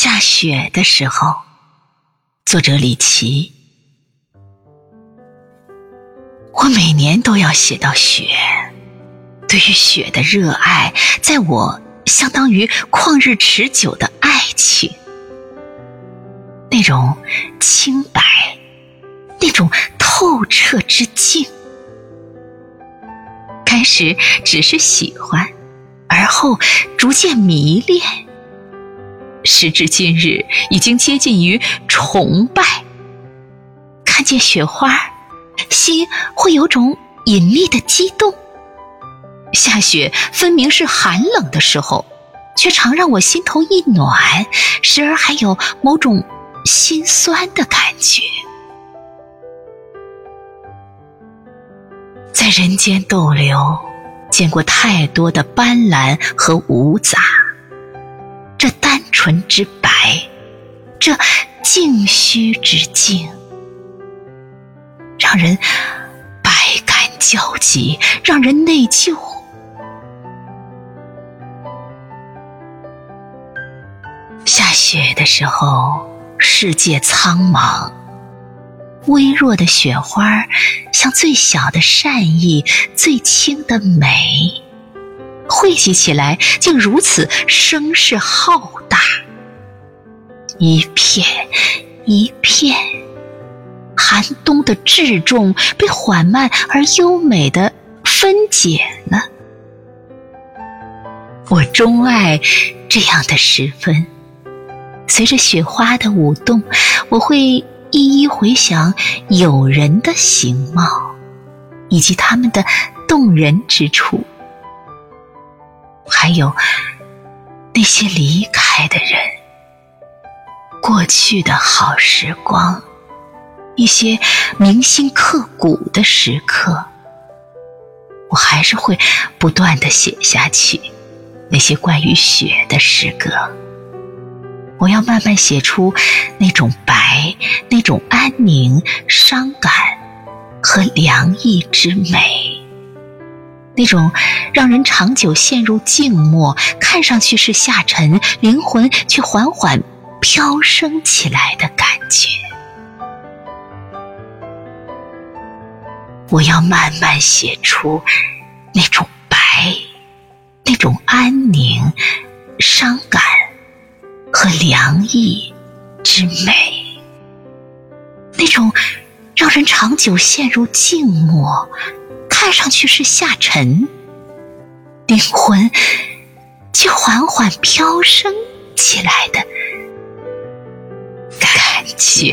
下雪的时候，作者李琦。我每年都要写到雪，对于雪的热爱，在我相当于旷日持久的爱情，那种清白，那种透彻之静。开始只是喜欢，而后逐渐迷恋，时至今日，已经接近于崇拜。看见雪花，心会有种隐秘的激动。下雪分明是寒冷的时候，却常让我心头一暖，时而还有某种心酸的感觉。在人间逗留，见过太多的斑斓和芜杂。纯之白，这静虚之境，让人百感交集，让人内疚。下雪的时候，世界苍茫。微弱的雪花，像最小的善意，最轻的美，汇集起来，竟如此声势浩大。一片一片，寒冬的至重被缓慢而优美的分解了。我钟爱这样的时分，随着雪花的舞动，我会。一一回想友人的形貌，以及他们的动人之处，还有那些离开的人，过去的好时光，一些铭心刻骨的时刻，我还是会不断的写下去那些关于雪的诗歌。我要慢慢写出那种白，那种安宁、伤感和凉意之美，那种让人长久陷入静默，看上去是下沉，灵魂却缓缓飘升起来的感觉。我要慢慢写出那种白，那种安宁、伤感。和凉意之美，那种人长久陷入静默，看上去是下沉，灵魂却缓缓飘升起来的感觉。